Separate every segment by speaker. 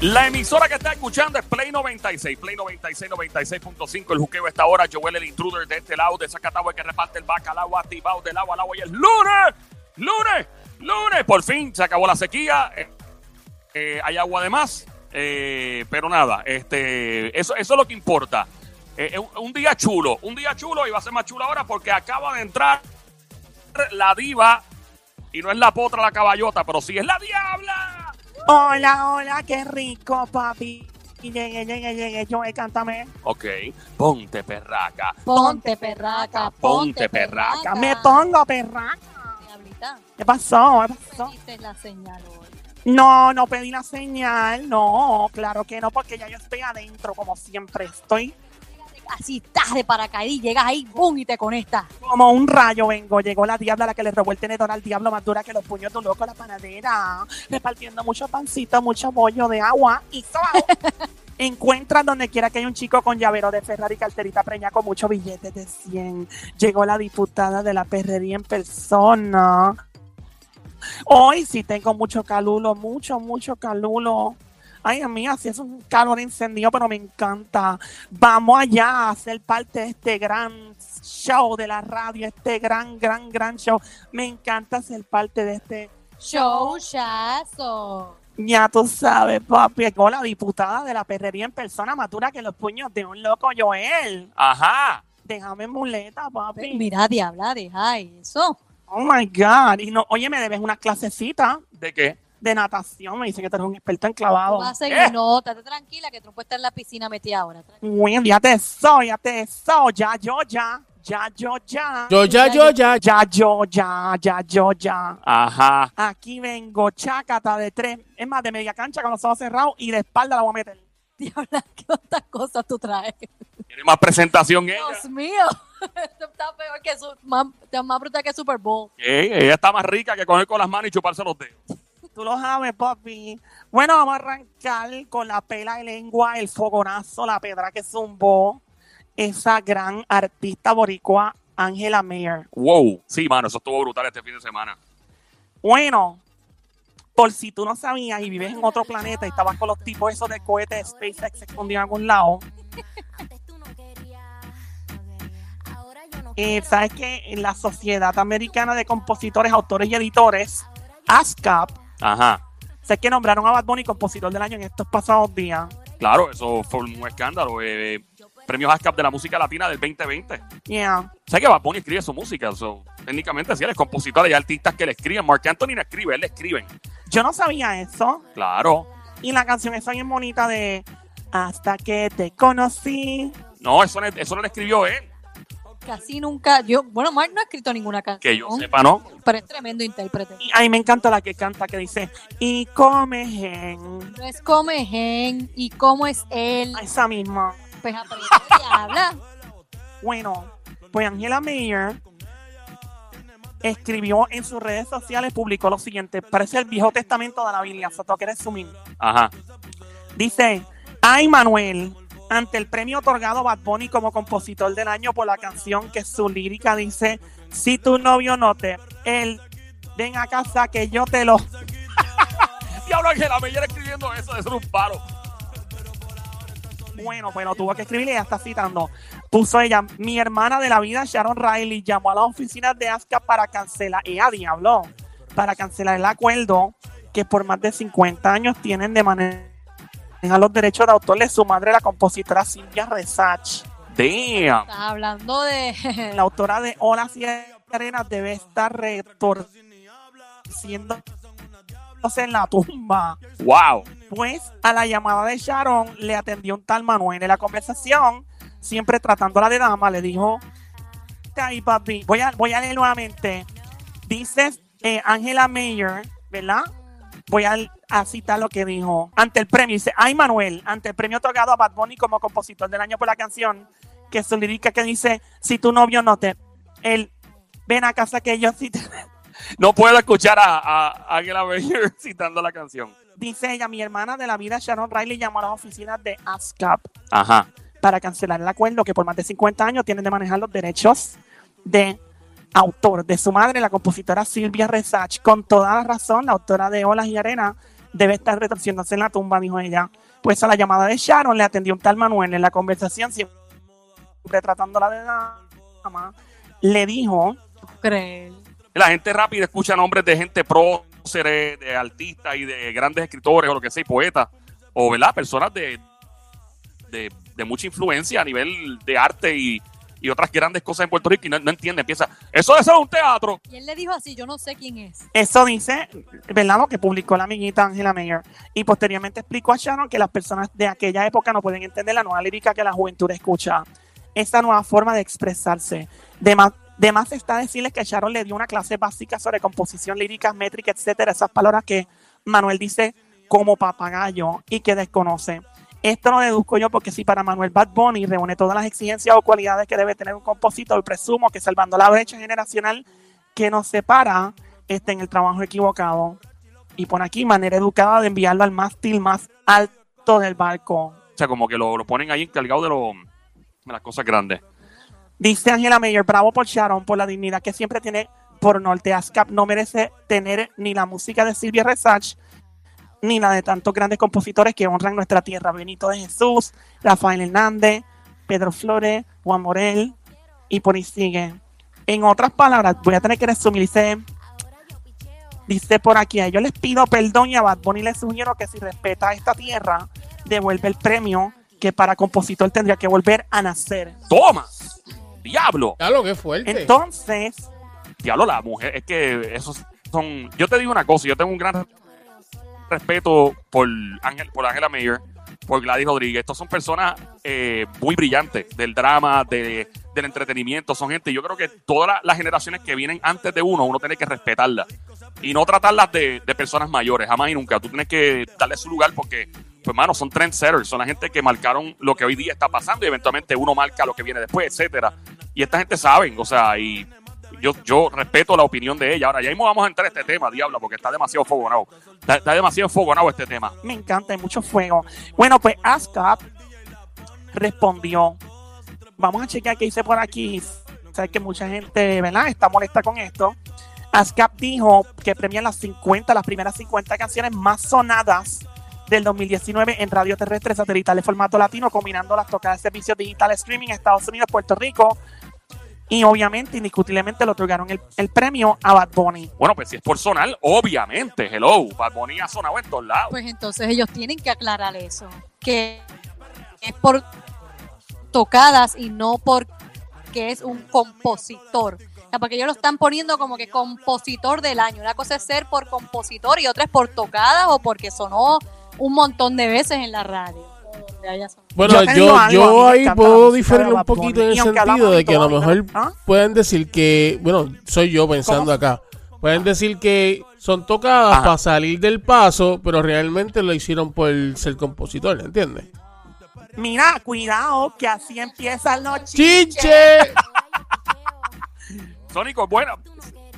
Speaker 1: La emisora que está escuchando es Play 96, Play 96, 96.5. El juqueo está ahora. Joel el intruder de este lado, de Zacatagua que reparte el bacalao activado del agua al agua. Y el lunes, lunes, lunes. Por fin se acabó la sequía. Eh, eh, hay agua de más. Eh, pero nada, este, eso, eso es lo que importa. Eh, un, un día chulo, un día chulo y va a ser más chulo ahora porque acaba de entrar la diva. Y no es la potra, la caballota, pero sí es la diabla.
Speaker 2: Hola, hola, qué rico, papi. Llegué, llegué, llegué, yo, eh, cántame.
Speaker 1: Ok, ponte perraca.
Speaker 3: Ponte perraca,
Speaker 1: Ponte perraca.
Speaker 2: Me pongo perraca.
Speaker 3: Diablita,
Speaker 2: ¿Qué pasó? ¿Qué pasó?
Speaker 3: pediste la señal hoy.
Speaker 2: No, no pedí la señal, no, claro que no, porque ya yo estoy adentro, como siempre estoy.
Speaker 3: Así estás de paracaídas y llegas ahí, ¡bum! y te conectas.
Speaker 2: Como un rayo vengo, llegó la diabla la que le robó el tenedor al diablo más dura que los puños de un loco a la panadera, repartiendo mucho pancito, mucho bollo de agua y todo. Encuentran donde quiera que hay un chico con llavero de Ferrari, carterita preña con muchos billetes de 100. Llegó la diputada de la perrería en persona. Hoy sí tengo mucho calulo, mucho, mucho calulo. Ay, amiga, sí es un calor encendido, pero me encanta. Vamos allá a ser parte de este gran show de la radio, este gran, gran, gran show. Me encanta ser parte de este
Speaker 3: Showchazo.
Speaker 2: ya tú sabes, papi, llegó la diputada de la perrería en persona matura que los puños de un loco Joel.
Speaker 1: Ajá.
Speaker 2: Déjame muleta, papi.
Speaker 3: Mira, diabla, deja eso.
Speaker 2: Oh my God. Y no, oye, me debes una clasecita
Speaker 1: ¿De qué?
Speaker 2: De natación. Me dice que tú eres un experto en
Speaker 3: Tú
Speaker 2: clavado.
Speaker 3: vas a seguir,
Speaker 1: Eh.
Speaker 3: no, estate tranquila que tú puedes estar en la piscina metida ahora. tranquila.
Speaker 2: Bueno, ya te soy, ya te soy. Ya yo, ya. Ya yo, ya.
Speaker 4: Yo, ya, yo, ya.
Speaker 2: Ya yo, ya. Ya yo, ya.
Speaker 1: Ajá.
Speaker 2: Aquí vengo, chácata de tres. Es más, de media cancha con los ojos cerrados y de espalda la voy a meter.
Speaker 3: Diabla, ¿qué otras cosas tú traes?
Speaker 1: Tiene más presentación ella.
Speaker 3: Dios mío. Esto está peor que su, más, está más brutal que Super Bowl.
Speaker 1: Ey, ella está más rica que coger con las manos y chuparse los dedos.
Speaker 2: Tú lo sabes, papi. Bueno, vamos a arrancar con la pela de lengua, el fogonazo, la pedra que zumbó esa gran artista boricua, Angela Mayer.
Speaker 1: Wow. Sí, mano, eso estuvo brutal este fin de semana.
Speaker 2: Bueno, por si tú no sabías y vives en otro planeta y estabas con los tipos esos de cohetes SpaceX escondidos en algún lado, eh, sabes que en la Sociedad Americana de Compositores, Autores y Editores, ASCAP,
Speaker 1: Ajá.
Speaker 2: sé que nombraron a Bad Bunny compositor del año en estos pasados días.
Speaker 1: Claro, eso fue un escándalo. Eh, premios ASCAP de la música latina del 2020.
Speaker 2: Yeah.
Speaker 1: Sé que Bad Bunny escribe su música. so, técnicamente, sí, él es compositor. Hay artistas que le escriben. Mark Anthony no escribe, él le escriben.
Speaker 2: Yo no sabía eso.
Speaker 1: Claro.
Speaker 2: Y la canción esa bien bonita de Hasta que te conocí.
Speaker 1: No, eso, no- eso no lo escribió él.
Speaker 3: Casi nunca, yo, bueno, Mark no ha escrito ninguna canción.
Speaker 1: Que yo sepa, ¿no?
Speaker 3: Pero es tremendo intérprete.
Speaker 2: Y a mí me encanta la que canta que dice Y come gen.
Speaker 3: No es come gen y cómo es él.
Speaker 2: A esa misma.
Speaker 3: Pues aprende diabla.
Speaker 2: Bueno, pues Angela Mayer escribió en sus redes sociales, publicó lo siguiente, parece el Viejo Testamento de la Biblia, Soto que eres sumir.
Speaker 1: Ajá.
Speaker 2: Dice, ay Manuel, ante el premio otorgado a Bad Bunny como compositor del año por la canción que su lírica dice, si tu novio no te, él, ven a casa que yo te lo...
Speaker 1: Diablo, Ángela Meyer escribiendo eso, eso es un palo.
Speaker 2: Bueno, lo tuvo que escribir y ella está citando. Puso ella, mi hermana de la vida, Sharon Riley, llamó a las oficinas de ASCA para cancelar, ella diablo, para cancelar el acuerdo que por más de 50 años tienen de manejar los derechos de autor de su madre, la compositora Silvia Resach.
Speaker 1: Damn.
Speaker 3: Estás hablando de.
Speaker 2: La autora de Olas y Arenas debe estar retorciendo en la tumba.
Speaker 1: Wow.
Speaker 2: Pues a la llamada de Sharon le atendió un tal Manuel en la conversación, siempre tratándola de dama, le dijo, ay papi, voy a, voy a leer nuevamente. Dice eh, Angela Mayer, ¿verdad? Voy a, a citar lo que dijo. Ante el premio, dice, ay Manuel, ante el premio otorgado a Bad Bunny como compositor del año por la canción, que su lírica que dice, si tu novio no te, él, ven a casa que yo sí te...
Speaker 1: No puedo escuchar a, a Ángela Meyer citando la canción.
Speaker 2: Dice ella, mi hermana de la vida, Sharon Riley, llamó a las oficinas de ASCAP
Speaker 1: Ajá.
Speaker 2: para cancelar el acuerdo que por más de 50 años tienen de manejar los derechos de autor de su madre, la compositora Silvia Resach. Con toda la razón, la autora de Olas y Arena Debe estar retorciéndose en la tumba, dijo ella. Pues a la llamada de Sharon le atendió un tal Manuel en la conversación, siempre tratándola de dama. Le dijo
Speaker 3: Creer.
Speaker 1: La gente rápida escucha nombres de gente próceres, de artistas y de grandes escritores o lo que sea, y poetas, o ¿verdad? personas de, de, de mucha influencia a nivel de arte y, y otras grandes cosas en Puerto Rico y no, no entiende, piensa, eso debe ser un teatro.
Speaker 3: Y él le dijo así, yo no sé quién es.
Speaker 2: Eso dice, ¿verdad? Lo que publicó la amiguita Angela Mayer. Y posteriormente explicó a Sharon que las personas de aquella época no pueden entender la nueva lírica que la juventud escucha. Esta nueva forma de expresarse. De más, de más está decirles que Sharon le dio una clase básica sobre composición lírica, métrica, etcétera. Esas palabras que Manuel dice como papagayo y que desconoce. Esto lo deduzco yo porque si para Manuel Bad Bunny reúne todas las exigencias o cualidades que debe tener un compositor, presumo que salvando la brecha generacional que nos separa, está en el trabajo equivocado. Y pone aquí manera educada de enviarlo al mástil más alto del barco.
Speaker 1: O sea, como que lo, lo ponen ahí encargado de, lo, de las cosas grandes.
Speaker 2: Dice Angela Mayer, bravo por Sharon, por la dignidad que siempre tiene por norte. ASCAP no merece tener ni la música de Silvia Resach, ni la de tantos grandes compositores que honran nuestra tierra. Benito de Jesús, Rafael Hernández, Pedro Flores, Juan Morel, y por ahí sigue. En otras palabras, voy a tener que resumir, dice, dice por aquí, yo les pido perdón y a Bad Bunny les sugiero que si respeta esta tierra, devuelve el premio que para compositor tendría que volver a nacer.
Speaker 1: ¡Toma! ¡Diablo!
Speaker 4: Claro, qué fuerte.
Speaker 2: Entonces,
Speaker 1: Diablo, la mujer, es que esos son. Yo te digo una cosa, yo tengo un gran respeto por Ángel, por Ángela Mayer, por Gladys Rodríguez. Estos son personas eh, muy brillantes del drama, de, del entretenimiento. Son gente, yo creo que todas la- las generaciones que vienen antes de uno, uno tiene que respetarlas y no tratarlas de, de personas mayores, jamás y nunca. Tú tienes que darle su lugar porque, pues, hermano, son trendsetters, son la gente que marcaron lo que hoy día está pasando y eventualmente uno marca lo que viene después, etcétera. Y esta gente saben, o sea, y yo, yo respeto la opinión de ella. Ahora, ya mismo vamos a entrar a este tema, diablo, porque está demasiado fogonado. Está, está demasiado fogonado este tema.
Speaker 2: me encanta, hay mucho fuego. Bueno, pues ASCAP respondió. Vamos a chequear qué dice por aquí. Sabes que mucha gente, ¿verdad? Está molesta con esto. ASCAP dijo que premian las 50, las primeras 50 canciones más sonadas del 2019 en radio terrestre satelital formato latino, combinando las tocadas de servicios digitales streaming en Estados Unidos, Puerto Rico. Y obviamente, indiscutiblemente, le otorgaron el, el premio a Bad Bunny.
Speaker 1: Bueno, pues si es por sonar, obviamente, hello, Bad Bunny ha sonado en todos lados.
Speaker 3: Pues entonces ellos tienen que aclarar eso. Que es por tocadas y no porque es un compositor. O sea, porque ellos lo están poniendo como que compositor del año. Una cosa es ser por compositor y otra es por tocadas o porque sonó un montón de veces en la radio. Donde haya.
Speaker 4: Bueno,
Speaker 2: Yo
Speaker 4: yo, ahí puedo diferir un poquito en el sentido de que a lo mejor
Speaker 2: ¿ah?
Speaker 4: pueden decir que, bueno, soy yo pensando
Speaker 2: ¿Cómo?
Speaker 4: acá, pueden decir que son tocadas
Speaker 1: Ajá.
Speaker 4: para salir del paso, pero realmente lo hicieron por ser compositor, ¿entiendes?
Speaker 2: Mira, cuidado, que así empiezan los
Speaker 4: ¡Chinche!
Speaker 1: Sónico, bueno,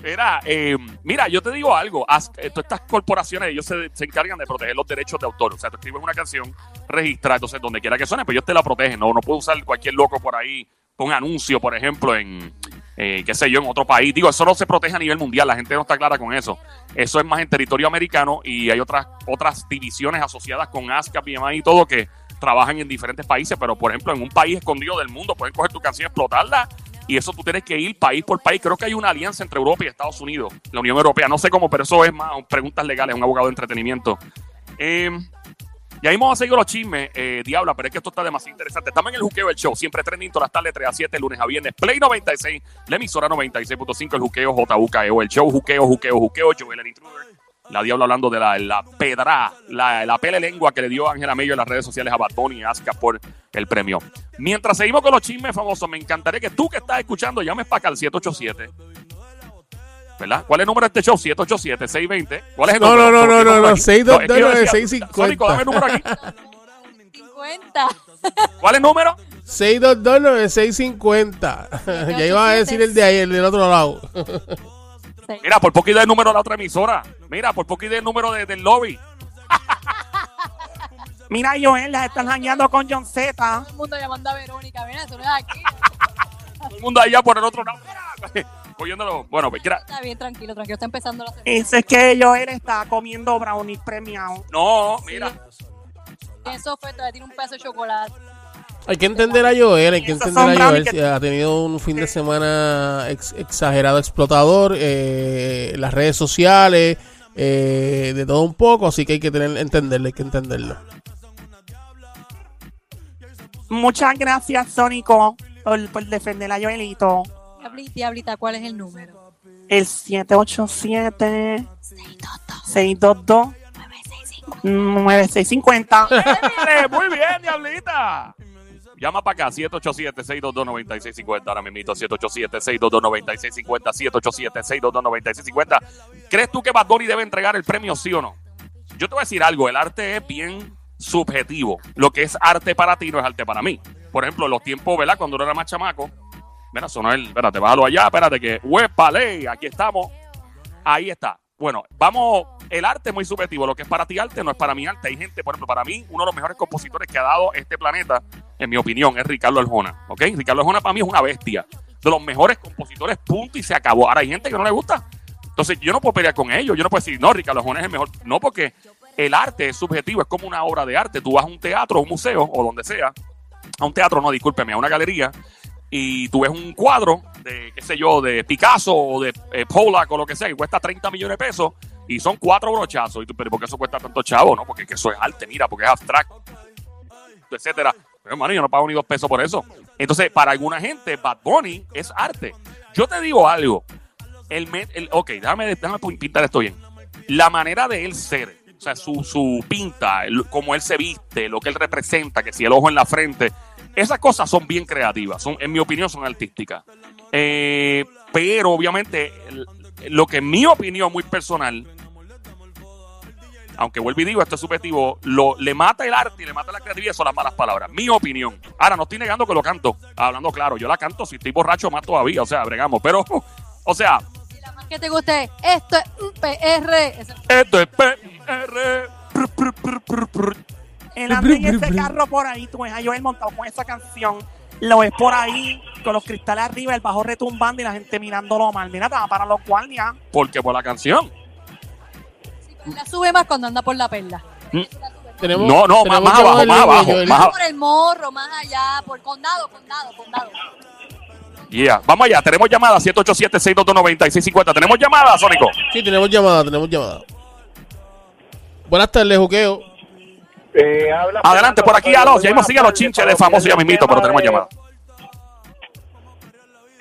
Speaker 1: era, eh, mira, yo te digo algo, eh, todas estas corporaciones, ellos se, se encargan de proteger los derechos de autor, o sea, tú escribes una canción, registra, entonces donde quiera que suene, pues ellos te la protegen, no, no puede usar cualquier loco por ahí, con anuncio, por ejemplo, en, eh, qué sé yo, en otro país, digo, eso no se protege a nivel mundial, la gente no está clara con eso, eso es más en territorio americano y hay otras, otras divisiones asociadas con ASCAP y demás y todo que trabajan en diferentes países, pero por ejemplo, en un país escondido del mundo pueden coger tu canción y explotarla y eso tú tienes que ir país por país. Creo que hay una alianza entre Europa y Estados Unidos, la Unión Europea. No sé cómo, pero eso es más preguntas legales, un abogado de entretenimiento. Eh, y ahí vamos a seguir los chismes, eh, Diabla, pero es que esto está demasiado interesante. Estamos en el juqueo del show, siempre trending todas las tardes, 3 a 7, lunes a viernes. Play 96, la emisora 96.5, el juqueo JUKEO, el show juqueo, juqueo, juqueo, Joel el Intruder. La Diabla hablando de la, la pedra, la, la pele lengua que le dio Ángela Mello en las redes sociales a Bad Bunny y Aska por el premio. Mientras seguimos con los chismes famosos, me encantaría que tú que estás escuchando llames para acá al 787. ¿Verdad? ¿Cuál es el número de este show? 787-620. ¿Cuál es el
Speaker 4: No,
Speaker 1: número?
Speaker 4: no, no, no, no, no. 622
Speaker 1: yo decía,
Speaker 4: 650.
Speaker 1: Sónico, dame el número aquí.
Speaker 3: 50.
Speaker 1: ¿Cuál es el número?
Speaker 4: 622-9650. ya iba a decir el de ahí, el del otro lado.
Speaker 1: Mira, por poco y del número de la otra emisora. Mira, por poco y del número de- del lobby.
Speaker 2: Mira, Joel, las están jangueando con John Z.
Speaker 3: Todo el mundo llamando a Verónica. Mira, eso no es aquí.
Speaker 1: Todo el mundo allá por el otro lado. Mira, cogiéndolo. Bueno, pues, gra-
Speaker 3: Está bien, tranquilo, tranquilo. Está empezando la semana.
Speaker 2: Ese es que Joel está comiendo brownies premiados.
Speaker 1: no, mira.
Speaker 3: Eso fue, todavía tiene un pedazo de chocolate.
Speaker 4: Hay que entender a Joel, hay que entender a Joel.
Speaker 2: que-
Speaker 4: Ha tenido un fin de semana ex- exagerado, explotador, eh, las redes sociales, eh, de todo un poco, así que hay que tener, entenderlo, hay que entenderlo.
Speaker 2: Muchas gracias, Sónico, por, por defender a Joelito.
Speaker 3: Diabli- Diablita, ¿cuál es el número?
Speaker 2: El 787 622 9650.
Speaker 1: Dale, Muy bien, diablita. Llama para acá, 787-622-9650. Ahora mismo, 787-622-9650. 787-622-9650. ¿Crees tú que Bad Bunny debe entregar el premio, sí o no? Yo te voy a decir algo. El arte es bien subjetivo. Lo que es arte para ti no es arte para mí. Por ejemplo, los tiempos, ¿verdad? Cuando uno era más chamaco. Mira, sonó el. Espérate, bájalo allá. Espérate, que. ¡Huepale! Aquí estamos. Ahí está. Bueno, vamos, el arte es muy subjetivo. Lo que es para ti arte no es para mí arte. Hay gente, por ejemplo, para mí, uno de los mejores compositores que ha dado este planeta, en mi opinión, es Ricardo Arjona. ¿Ok? Ricardo Arjona para mí es una bestia. De los mejores compositores, punto, y se acabó. Ahora hay gente que no le gusta. Entonces yo no puedo pelear con ellos. Yo no puedo decir, no, Ricardo Arjona es el mejor. No, porque el arte es subjetivo, es como una obra de arte. Tú vas a un teatro, a un museo, o donde sea, a un teatro, no, discúlpeme, a una galería, y tú ves un cuadro de, qué sé yo, de Picasso o de eh, Pollock o lo que sea, que cuesta 30 millones de pesos y son cuatro brochazos. Y tú, pero ¿por qué eso cuesta tanto chavo? No, porque es que eso es arte, mira, porque es abstracto, etcétera. Pero, hermano, yo no pago ni dos pesos por eso. Entonces, para alguna gente, Bad Bunny es arte. Yo te digo algo. El, el- ok, déjame, déjame pintar esto bien. La manera de él ser, o sea, su, su pinta, el- cómo él se viste, lo que él representa, que si el ojo en la frente, esas cosas son bien creativas, son, en mi opinión son artísticas. Eh, pero obviamente, lo que en mi opinión muy personal, aunque vuelvo y digo, esto es subjetivo, lo, le mata el arte y le mata la creatividad son las malas palabras. Mi opinión. Ahora, no estoy negando que lo canto, hablando claro, yo la canto, si estoy borracho más todavía, o sea, bregamos, pero, o sea,
Speaker 3: Si la más que te guste, esto es un PR.
Speaker 1: Esto es PR.
Speaker 2: Él anda en ese carro por ahí, tú ves a Joel montado con esa canción. Lo ves por ahí, con los cristales arriba, el bajo retumbando y la gente mirándolo mal. Mira, te va para los guardias.
Speaker 1: Porque por la canción.
Speaker 3: sí, pero la sube más cuando anda por la perla.
Speaker 1: Mm.
Speaker 3: Más.
Speaker 4: Tenemos,
Speaker 1: No, no,
Speaker 4: tenemos
Speaker 1: más
Speaker 4: llamado
Speaker 1: abajo, más abajo, más
Speaker 3: Por el morro, más allá, por condado, condado, condado.
Speaker 1: Yeah. Vamos allá, tenemos llamada 787-622-9650. ¿Tenemos llamada, Sónico?
Speaker 4: Sí, tenemos llamada, tenemos llamada. Buenas tardes, Juqueo.
Speaker 5: Eh, habla
Speaker 1: Adelante, por aquí, aló. Ya mismo sigue a los chinches de famoso ya mismito, pero tenemos
Speaker 5: de-
Speaker 1: llamada.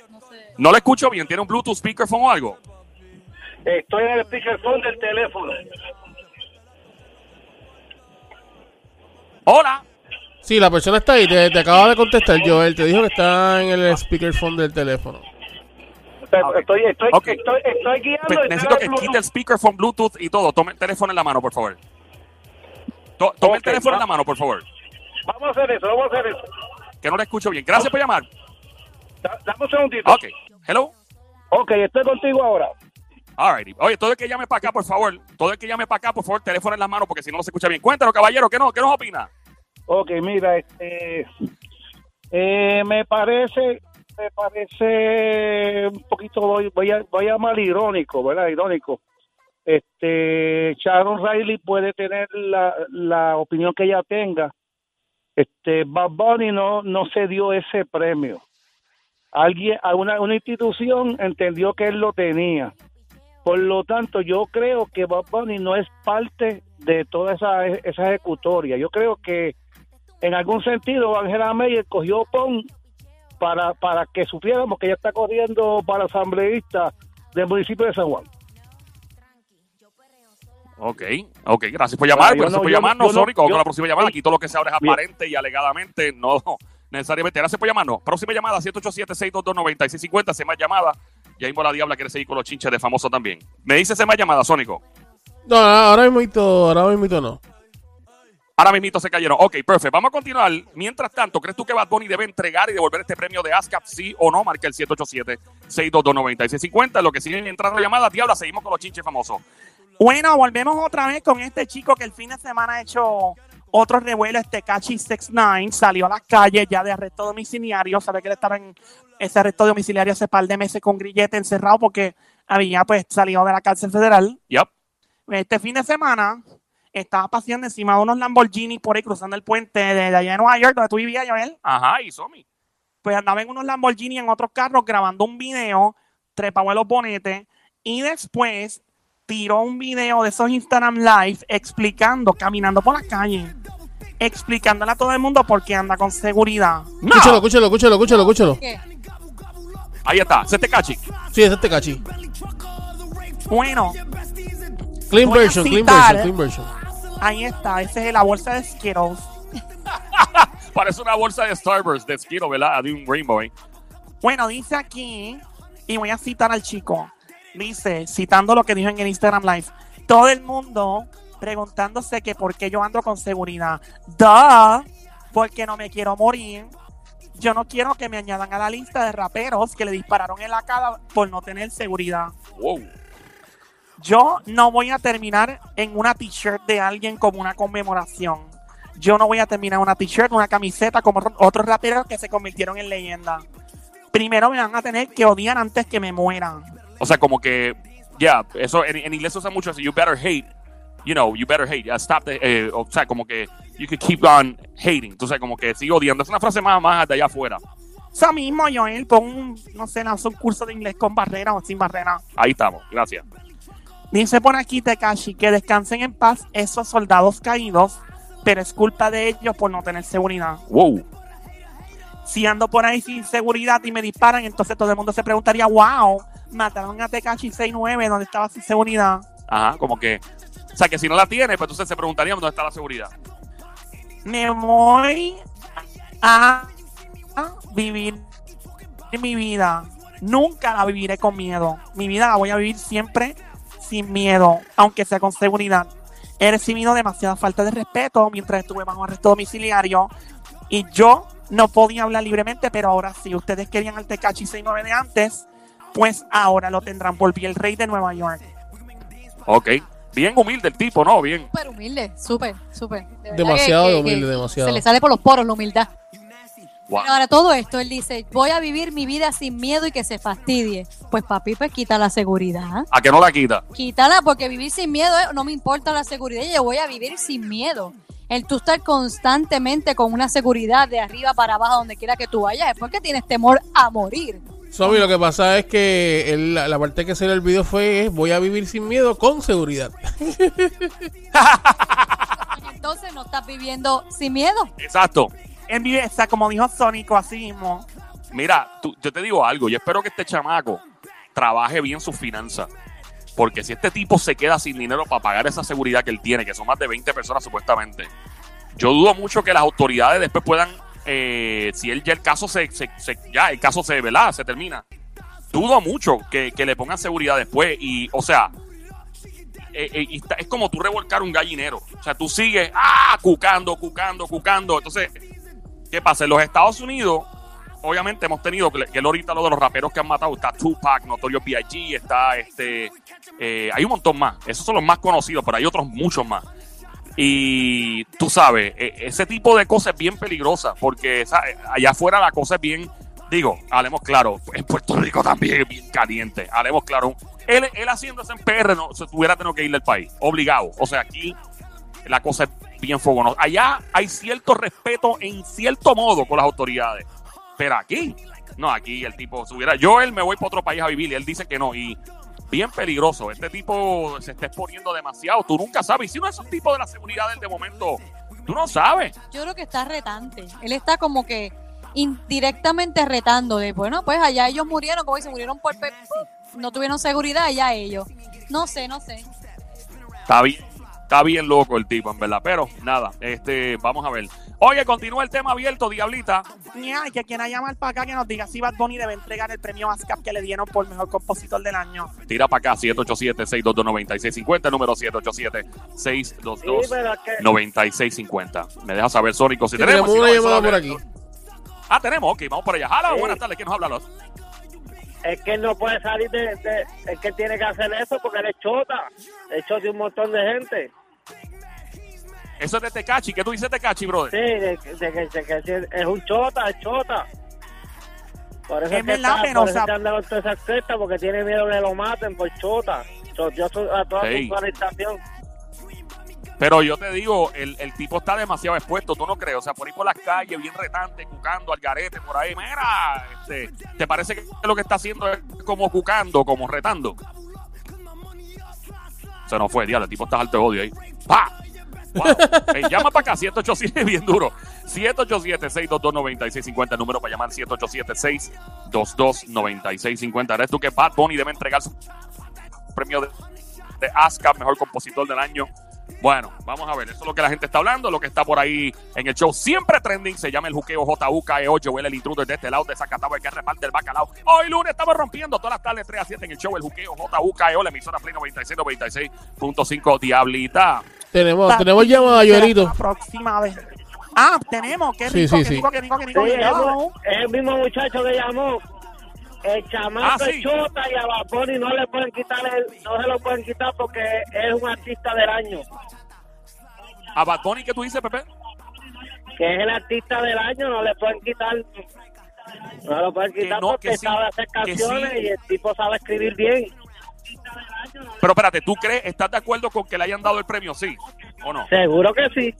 Speaker 3: No sé.
Speaker 1: No le escucho bien. ¿Tiene un Bluetooth speakerphone o algo?
Speaker 5: Estoy en el speakerphone del teléfono.
Speaker 1: Hola.
Speaker 4: Sí, la persona está ahí, te, te acaba de contestar, Joel. Te dijo que está en el speakerphone del teléfono.
Speaker 5: Estoy, estoy,
Speaker 1: Ok.
Speaker 5: estoy, estoy guiando.
Speaker 1: Necesito que quite el speakerphone, Bluetooth y todo. Tome el teléfono en la mano, por favor. To- tome el teléfono en la mano, por favor.
Speaker 5: Vamos a hacer eso, vamos a hacer eso.
Speaker 1: Que no le escucho bien. Gracias por llamar.
Speaker 5: Da- Dame un segundito.
Speaker 1: Ok. Hello.
Speaker 5: ok, estoy contigo ahora.
Speaker 1: Alrighty. Oye, todo el que llame para acá, por favor. Todo el que llame para acá, por favor, teléfono en la mano, porque si no, no se escucha bien. Cuéntanos, caballero, ¿qué, no, qué nos opina?
Speaker 5: Ok, mira, este, eh, me parece, me parece un poquito, voy, voy a, voy a llamar irónico, ¿verdad? Irónico. Este, Sharon Riley puede tener la, la opinión que ella tenga. Este, Bad Bunny no, no se dio ese premio. Alguien, a una, una institución entendió que él lo tenía. Por lo tanto, yo creo que Bad Bunny no es parte de toda esa, esa ejecutoria. Yo creo que en algún sentido Angela Meyer cogió PON para, para que supiéramos que ella está corriendo para asambleísta del municipio de San Juan.
Speaker 1: Ok, ok, gracias por llamar,
Speaker 5: Ah,
Speaker 1: gracias
Speaker 5: no-
Speaker 1: por llamarnos,
Speaker 5: no-
Speaker 1: con la próxima llamada. Aquí todo lo que se abre es aparente y alegadamente, no necesariamente. Gracias por llamarnos. Próxima llamada, 787-622-9650. Se más llamada. Y ahí la diabla quiere seguir con los chinches de famoso también. Me dice se más llamada, Sónico.
Speaker 4: No, ahora mismo, ahora mismo no.
Speaker 1: Ahora mismito se cayeron. Ok, perfecto. Vamos a continuar. Mientras tanto, ¿crees tú que Bad Bunny debe entregar y devolver este premio de ASCAP, sí o no? Marca el 787-622-9650. Lo que siguen entrando llamadas, diabla, seguimos con los chinches famosos.
Speaker 2: Bueno, volvemos otra vez con este chico que el fin de semana ha hecho Otro revuelo, este Cachi 69 salió a las calles ya de arresto domiciliario. Sabe que él estaba en ese arresto domiciliario hace par de meses con grillete encerrado porque había pues salido de la cárcel federal.
Speaker 1: Yep.
Speaker 2: Este fin de semana estaba paseando encima de unos Lamborghini por ahí cruzando el puente de, de allá de Nueva York, donde tú vivías, Joel.
Speaker 1: Ajá, y Somi.
Speaker 2: Pues andaba en unos Lamborghini en otros carros grabando un video, trepado en los bonetes y después tiró un video de esos Instagram Live explicando, caminando por la calle, explicándole a todo el mundo por qué anda con seguridad.
Speaker 1: No.
Speaker 4: Escúchalo, escúchalo, escúchalo, escúchalo, escúchalo.
Speaker 3: ¿Qué?
Speaker 1: Ahí está, se te cachi.
Speaker 4: Sí, es este cachi.
Speaker 2: Bueno,
Speaker 4: Clean version, clean version, clean version.
Speaker 2: ahí está, esa es la bolsa de Skittles.
Speaker 1: Parece una bolsa de Starburst de Skittle, ¿verdad? De un Rainbow, ¿eh?
Speaker 2: Bueno, dice aquí, y voy a citar al chico, dice, citando lo que dijo en el Instagram Live, todo el mundo preguntándose que por qué yo ando con seguridad. Duh, porque no me quiero morir. Yo no quiero que me añadan a la lista de raperos que le dispararon en la cara por no tener seguridad.
Speaker 1: Wow.
Speaker 2: Yo no voy a terminar en una t-shirt de alguien como una conmemoración. Yo no voy a terminar en una t-shirt, una camiseta como ro- otros raperos que se convirtieron en leyenda. Primero me van a tener que odiar antes que me mueran.
Speaker 1: O sea, como que, ya, eso en, en inglés se usa mucho así, you better hate, you know, you better hate, uh, stop the, eh, o sea, como que you could keep on hating, entonces como que sigue odiando, es una frase más, más de allá afuera.
Speaker 2: Eso mismo, Joel, pon un, no sé, lanza un curso de inglés con barrera o sin barrera.
Speaker 1: Ahí estamos, gracias.
Speaker 2: Dice por aquí Tekashi que descansen en paz esos soldados caídos, pero es culpa de ellos por no tener seguridad.
Speaker 1: Wow.
Speaker 2: Si ando por ahí sin seguridad y me disparan, entonces todo el mundo se preguntaría, wow, mataron a Tekashi 69 donde estaba sin seguridad.
Speaker 1: Ajá, como que, o sea, que si no la tiene, pues entonces se preguntarían dónde está la seguridad.
Speaker 2: Me voy a a vivir mi vida. Nunca la viviré con miedo. Mi vida la voy a vivir siempre sin miedo, aunque sea con seguridad. He recibido demasiada falta de respeto mientras estuve bajo arresto domiciliario y yo no podía hablar libremente, pero ahora sí. Ustedes querían al Tecachi 69 de antes, pues ahora lo tendrán. Volví el rey de Nueva York.
Speaker 1: Ok. Bien humilde el tipo, ¿no? Bien.
Speaker 3: Súper humilde, súper, súper. De
Speaker 4: Demasiado
Speaker 3: que- que-
Speaker 4: humilde,
Speaker 3: que
Speaker 4: demasiado.
Speaker 3: Se le sale por los poros la humildad.
Speaker 1: Wow.
Speaker 3: Pero ahora todo esto, él dice, voy a vivir mi vida sin miedo y que se fastidie. Pues papi, pues quita la seguridad.
Speaker 1: ¿A que no la quita?
Speaker 3: Quítala, porque vivir sin miedo, eh, no me importa la seguridad, yo voy a vivir sin miedo. El tú estar constantemente con una seguridad de arriba para abajo, donde quiera que tú vayas, es porque tienes temor a morir.
Speaker 4: Somi, lo que pasa es que él- la, la parte que salió el video fue voy a vivir sin miedo con seguridad.
Speaker 3: Entonces no estás viviendo sin miedo.
Speaker 1: Exacto.
Speaker 2: Él vive, o sea, como dijo Sónico, así mismo.
Speaker 1: Mira, tú- yo te digo algo, yo espero que este chamaco trabaje bien sus finanzas. Porque si este tipo se queda sin dinero para pagar esa seguridad que él tiene, que son más de 20 personas supuestamente, yo dudo mucho que las autoridades después puedan, eh, si el caso se, se- se- ya el caso se, ¿verdad? Se termina. Dudo mucho que, le pongan seguridad después y, o sea, eh, eh, es como tú revolcar un gallinero. O sea, tú sigues, ah, cucando, cucando, cucando. Entonces, ¿qué pasa? En los Estados Unidos, obviamente hemos tenido, que él ahorita lo de los raperos que han matado, está Tupac, Notorious B.I.G., está este, hay un montón más. Esos son los más conocidos, pero hay otros muchos más. Y tú sabes, e- ese tipo de cosas es bien peligrosa, porque esa- allá afuera la cosa es bien, digo, hablemos claro, en Puerto Rico también es bien caliente, hablemos claro. Él, él haciéndose en PR no, se tuviera tenido que ir del país, obligado. O sea, aquí la cosa es bien fogonosa. Allá hay cierto respeto en cierto modo con las autoridades, pero aquí, no, aquí el tipo subiera, yo él me voy para otro país a vivir y él dice que no, bien peligroso. Este tipo se está exponiendo demasiado. Tú nunca sabes. Y si uno de esos tipos de la seguridad del de momento, tú no sabes.
Speaker 3: Yo creo que está retante. Él está como que indirectamente retando de, bueno, pues allá ellos murieron, como dicen, murieron por... pe- No tuvieron seguridad, allá ellos. No sé, no sé.
Speaker 1: Está bien, está bien loco el tipo, en verdad. Pero nada, este, vamos a ver. Oye, continúa el tema abierto, Diablita.
Speaker 2: Y que quiera llamar para acá que nos diga si Bad Bunny debe entregar el premio ASCAP que le dieron por mejor compositor del año.
Speaker 1: Tira para acá, 787-622-9650, número 787-622-9650. Me deja saber, Sónico, si tenemos.
Speaker 4: tenemos
Speaker 1: si
Speaker 4: una
Speaker 1: no,
Speaker 4: llamada
Speaker 1: eso
Speaker 4: por aquí.
Speaker 1: Ah, tenemos, ok, vamos por allá. Hola,
Speaker 5: Sí.
Speaker 1: buenas tardes, ¿quién nos habla? Los-
Speaker 5: Es que él no puede salir de, de- Es que tiene que hacer eso porque él es chota. Es chota de un montón de gente.
Speaker 1: Eso es de Tecachi. ¿Qué tú dices de Tecachi, brother?
Speaker 6: Sí, de, de que- de que es un chota, es chota. Por eso
Speaker 2: Es
Speaker 6: es que
Speaker 2: verdad,
Speaker 6: está,
Speaker 2: pero,
Speaker 6: por
Speaker 2: o
Speaker 6: eso
Speaker 2: sea-
Speaker 6: que anda con toda esa cresta, porque tiene miedo que lo maten por chota. Yo soy a toda
Speaker 1: Sí.
Speaker 6: su organización.
Speaker 1: Pero yo te digo, el, el tipo está demasiado expuesto, ¿tú no crees? O sea, por ahí por las calles, bien retante, cucando al garete por ahí. Mira, este, ¿te parece que lo que está haciendo es como cucando, como retando? Se nos fue, diablo, el tipo está alto de odio ahí. ¡Pa! Wow. Llama para acá, 787, bien duro. 787-622-9650, el número para llamar 787-622-9650. ¿Eres tú que Bad Bunny debe entregar su premio de, de ASCAP, mejor compositor del año? Bueno, vamos a ver, eso es lo que la gente está hablando, lo que está por ahí en el show. Siempre trending, se llama el juqueo JUKEO, Joel el intruder de este lado de Zacatau, el que reparte el bacalao. Hoy lunes estamos rompiendo todas las tardes 3 a 7 en el show, el juqueo JUKEO, la emisora Play 96, 96.5, Diablita.
Speaker 4: Tenemos, tenemos llamada, Joelito.
Speaker 2: La próxima vez. Ah, tenemos. Qué
Speaker 4: Sí,
Speaker 2: rico,
Speaker 4: sí,
Speaker 2: qué
Speaker 4: sí.
Speaker 2: rico, qué rico, qué
Speaker 6: Sí,
Speaker 2: rico.
Speaker 6: es el mismo muchacho que llamó. El chamaco
Speaker 1: Ah, sí.
Speaker 6: es chota y a no le pueden quitar el, no se lo pueden quitar porque es un artista del año.
Speaker 1: A Bad Bunny, ¿qué tú dices, Pepe?
Speaker 6: Que es el artista del año, no le pueden quitar. No lo pueden quitar
Speaker 1: no,
Speaker 6: porque
Speaker 1: sí,
Speaker 6: sabe hacer canciones
Speaker 1: sí.
Speaker 6: y el tipo sabe escribir bien.
Speaker 1: Pero espérate, ¿tú crees, estás de acuerdo con que le hayan dado el premio, sí o no?
Speaker 6: Seguro que sí.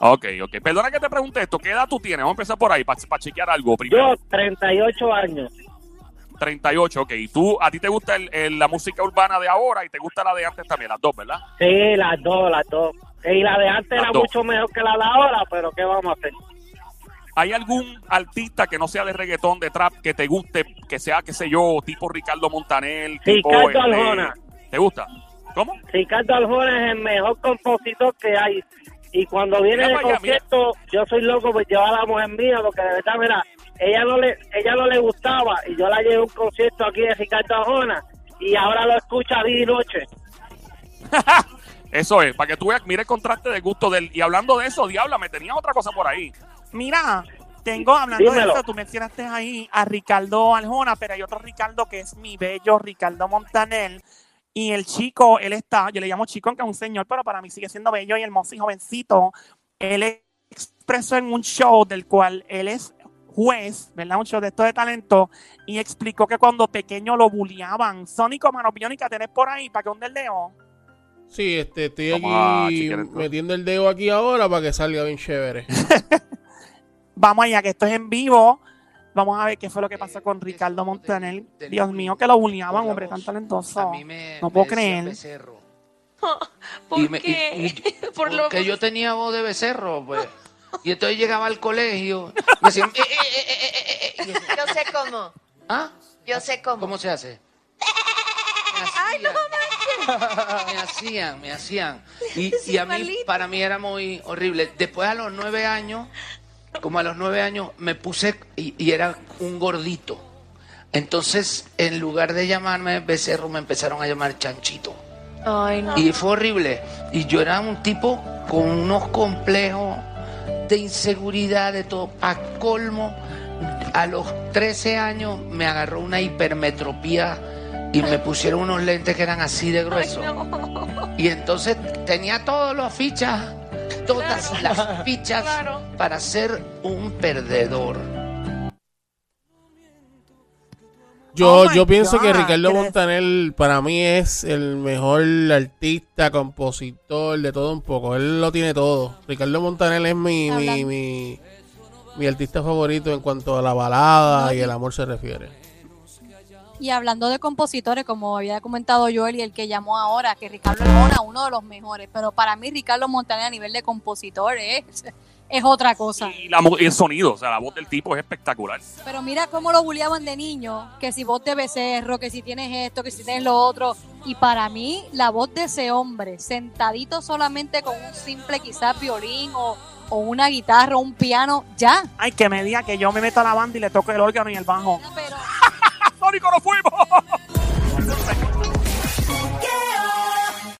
Speaker 1: Ok, ok. Perdona que te pregunte esto, ¿qué edad tú tienes? Vamos a empezar por ahí, para chequear algo primero.
Speaker 6: Yo, 38 años.
Speaker 1: 38, ok. ¿Y tú, a ti te gusta el- el- la música urbana de ahora y te gusta la de antes también, las dos, ¿verdad?
Speaker 6: Sí, las dos, las dos. Y la de antes
Speaker 1: Las
Speaker 6: era
Speaker 1: dos.
Speaker 6: mucho mejor que la de ahora, pero ¿qué vamos a hacer?
Speaker 1: ¿Hay algún artista que no sea de reggaetón, de trap, que te guste, que sea, qué sé yo, tipo Ricardo Montaner? Tipo,
Speaker 6: Ricardo
Speaker 1: este,
Speaker 6: Arjona.
Speaker 1: ¿Te gusta? ¿Cómo?
Speaker 6: Ricardo Arjona es el mejor compositor que hay. Y cuando viene
Speaker 1: Mira allá,
Speaker 6: concierto, yo soy loco por llevar a la mujer mía, porque de verdad, mira, ella no le ella no le gustaba y yo la llevé a un concierto aquí de Ricardo Arjona y ahora lo escucha día y noche.
Speaker 1: Eso es, para que tú veas, mire el contraste de gusto del... Y hablando de eso, Diabla, me tenías otra cosa por ahí.
Speaker 2: Mira, tengo, hablando
Speaker 6: Dímelo.
Speaker 2: de eso, tú mencionaste ahí a Ricardo Aljona, pero hay otro Ricardo que es mi bello Ricardo Montaner. Y el chico, él está, yo le llamo chico, aunque es un señor, pero para mí sigue siendo bello y hermoso y jovencito. Él expresó en un show del cual él es juez, ¿verdad? Un show de esto de talento, y explicó que cuando pequeño lo bulliaban. Sónico, mano biónica, tenés por ahí para que hunde el dedo.
Speaker 4: Sí, este, estoy
Speaker 1: Vamos a
Speaker 4: aquí metiendo el dedo aquí ahora para que salga bien chévere.
Speaker 2: Vamos allá, que esto es en vivo. Vamos a ver qué fue lo que pasó con Ricardo Montaner. Dios mío, que lo bulliaban, hombre, tan talentoso.
Speaker 7: A mí me,
Speaker 2: No
Speaker 7: me
Speaker 2: puedo creer.
Speaker 7: becerro.
Speaker 8: ¿Por
Speaker 7: Y me- y-
Speaker 8: qué?
Speaker 7: y-
Speaker 8: Por lo
Speaker 7: porque yo tenía voz de becerro, pues. Y entonces llegaba al colegio y decían, "Eh, eh, eh, eh, eh, eh", y yo
Speaker 8: sé cómo.
Speaker 7: ¿ah?
Speaker 8: Yo sé cómo.
Speaker 7: ¿Cómo se hace? Me hacían, me hacían, me hacían. Y,
Speaker 8: Sí,
Speaker 7: y a mí,
Speaker 8: malito.
Speaker 7: para mí era muy horrible. Después a los nueve años, como a los nueve años, me puse y, y era un gordito. Entonces, en lugar de llamarme becerro, me empezaron a llamar chanchito.
Speaker 8: Ay, no.
Speaker 7: Y fue horrible. Y yo era un tipo con unos complejos de inseguridad, de todo. A colmo, a los 13 años me agarró una hipermetropía y me pusieron unos lentes que eran así de
Speaker 8: Ay,
Speaker 7: gruesos.
Speaker 8: no.
Speaker 7: Y entonces tenía todas las fichas, todas las fichas
Speaker 8: Claro.
Speaker 7: para ser un perdedor.
Speaker 4: Yo,
Speaker 2: Oh
Speaker 4: yo pienso que Ricardo
Speaker 2: ¿qué le-
Speaker 4: Montaner para mí es el mejor artista, compositor, de todo un poco. Él lo tiene todo. Ricardo Montaner es mi, mi, mi artista favorito en cuanto a la balada y el amor se refiere.
Speaker 3: Y hablando de compositores, como había comentado Joel y el que llamó ahora, que Ricardo Arjona, uno de los mejores, pero para mí Ricardo Montaner a nivel de compositor es, es otra cosa.
Speaker 1: Y, la, mu- y el sonido, o sea, la voz del tipo es espectacular.
Speaker 3: Pero mira cómo lo bulliaban de niño, que si voz de becerro, que si tienes esto, que si tienes lo otro. Y para mí, la voz de ese hombre, sentadito solamente con un simple quizás violín o, o una guitarra o un piano, ya.
Speaker 2: Ay, que me diga que yo me meto a la banda y le toco el órgano y el bajo.
Speaker 3: Pero
Speaker 1: Sónico, nos fuimos.